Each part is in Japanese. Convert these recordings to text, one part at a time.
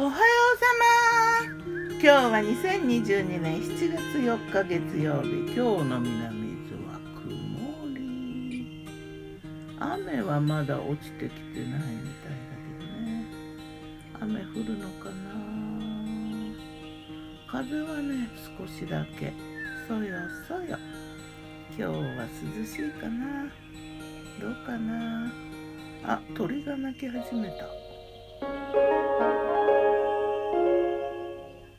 おはようさま。今日は2022年7月4日月曜日。今日の南伊豆は曇り。雨はまだ落ちてきてないみたいだけどね。雨降るのかな？風はね少しだけ。そよそよ。今日は涼しいかな？どうかな？あ鳥が鳴き始めた。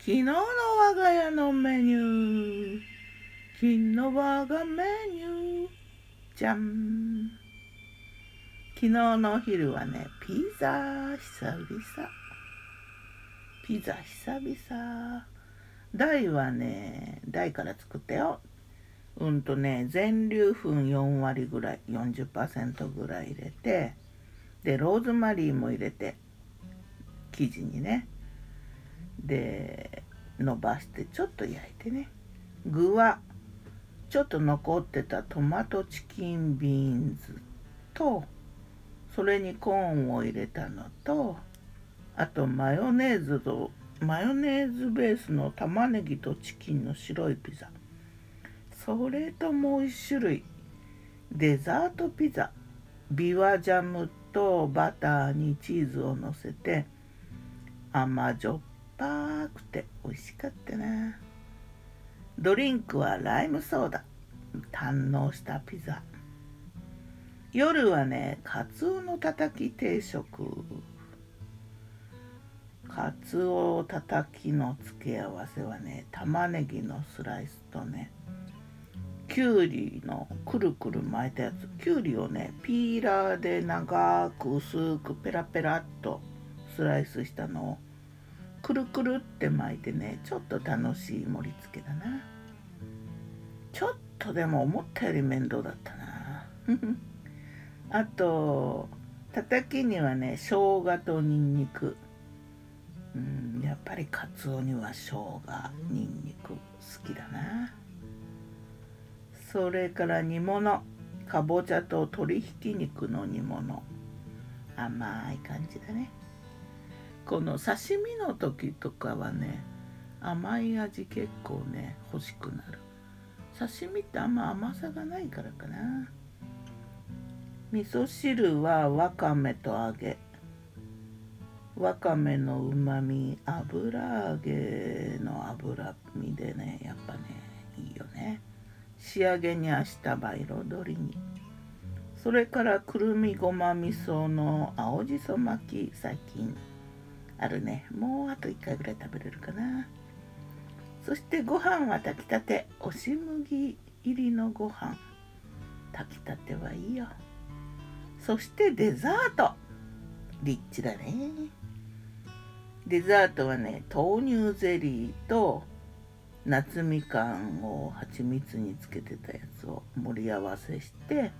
昨日の我が家のメニュー。昨日我がメニュー。じゃん昨日のお昼はねピザ久々。ピザ久々。大はね大から作ったよ。うんとね全粒粉4割ぐらい40%ぐらい入れて。でローズマリーも入れて。生地にね。で伸ばしてちょっと焼いてね。具はちょっと残ってたトマトチキンビーンズとそれにコーンを入れたのとあとマヨネーズとマヨネーズベースの玉ねぎとチキンの白いピザ。それともう一種類デザートピザ。ビワジャムとバターにチーズをのせて甘じょっぱくて美味しかったな。ドリンクはライムソーダ。堪能したピザ。夜はねカツオのたたき定食。カツオたたきの付け合わせはね玉ねぎのスライスとねきゅうりのくるくる巻いたやつ。きゅうりをねピーラーで長く薄くペラペラっとスライスしたのをくるくるって巻いてねちょっと楽しい盛り付けだな。ちょっとでも思ったより面倒だったな。あとたたきにはね生姜とにんにくうんやっぱりカツオには生姜にんにく好きだな。それから煮物。かぼちゃと鶏ひき肉の煮物。甘い感じだね。この刺身の時とかはね甘い味結構ね欲しくなる。刺身ってあんま甘さがないからかな。味噌汁はわかめと揚げ。わかめのうまみ油揚げの脂身でねやっぱねいいよね。仕上げに明日葉彩りにそれからくるみごま味噌の青じそ巻き最近あるね。もうあと1回ぐらい食べれるかな。そしてご飯は炊きたて。押し麦入りのご飯。炊きたてはいいよ。そしてデザート。リッチだね。デザートはね豆乳ゼリーと夏みかんを蜂蜜につけてたやつを盛り合わせして。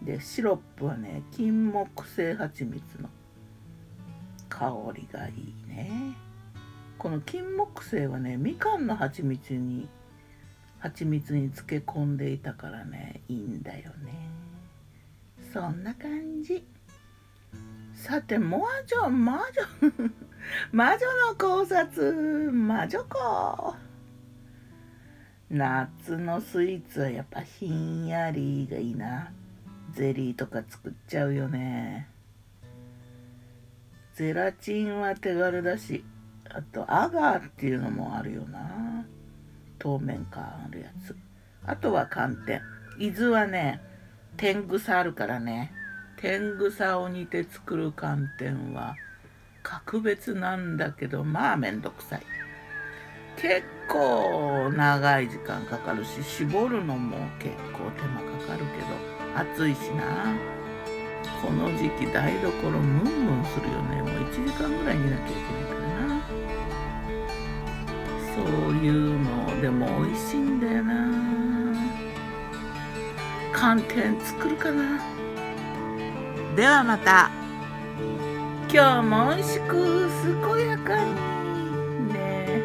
でシロップはね金木犀蜂蜜の。香りがいいね。この金木犀はねみかんの蜂蜜に蜂蜜に漬け込んでいたからねいいんだよね。そんな感じ。さて魔女魔女 魔女の考察魔女子。夏のスイーツはやっぱひんやりがいいな。ゼリーとか作っちゃうよね。ゼラチンは手軽だしあとアガーっていうのもあるよな。透明感あるやつ。あとは寒天。伊豆はね天草あるからね。天草を煮て作る寒天は格別なんだけどまあめんどくさい。結構長い時間かかるし絞るのも結構手間かかるけど暑いしな。この時期台所ムンムンするよね。もう1時間ぐらい煮なきゃいけないからな。そういうのでも美味しいんだよな。寒天作るかな。ではまた。今日も美味しく健やかに。ね。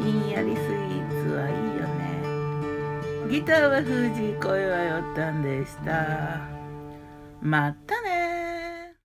ひんやりスイーツはいいよね。ギターは藤井声はよったんでした。またね。